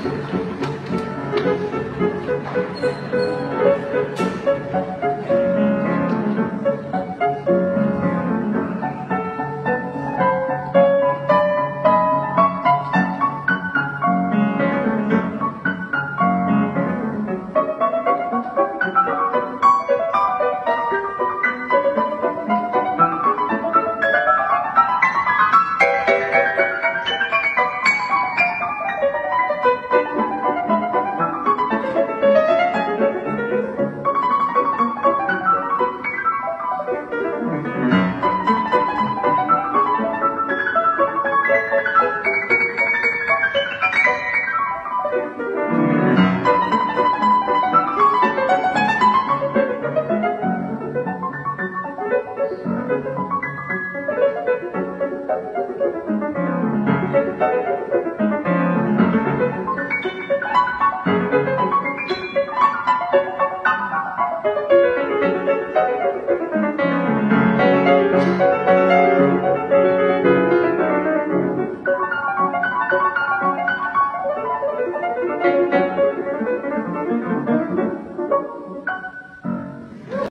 Thank Música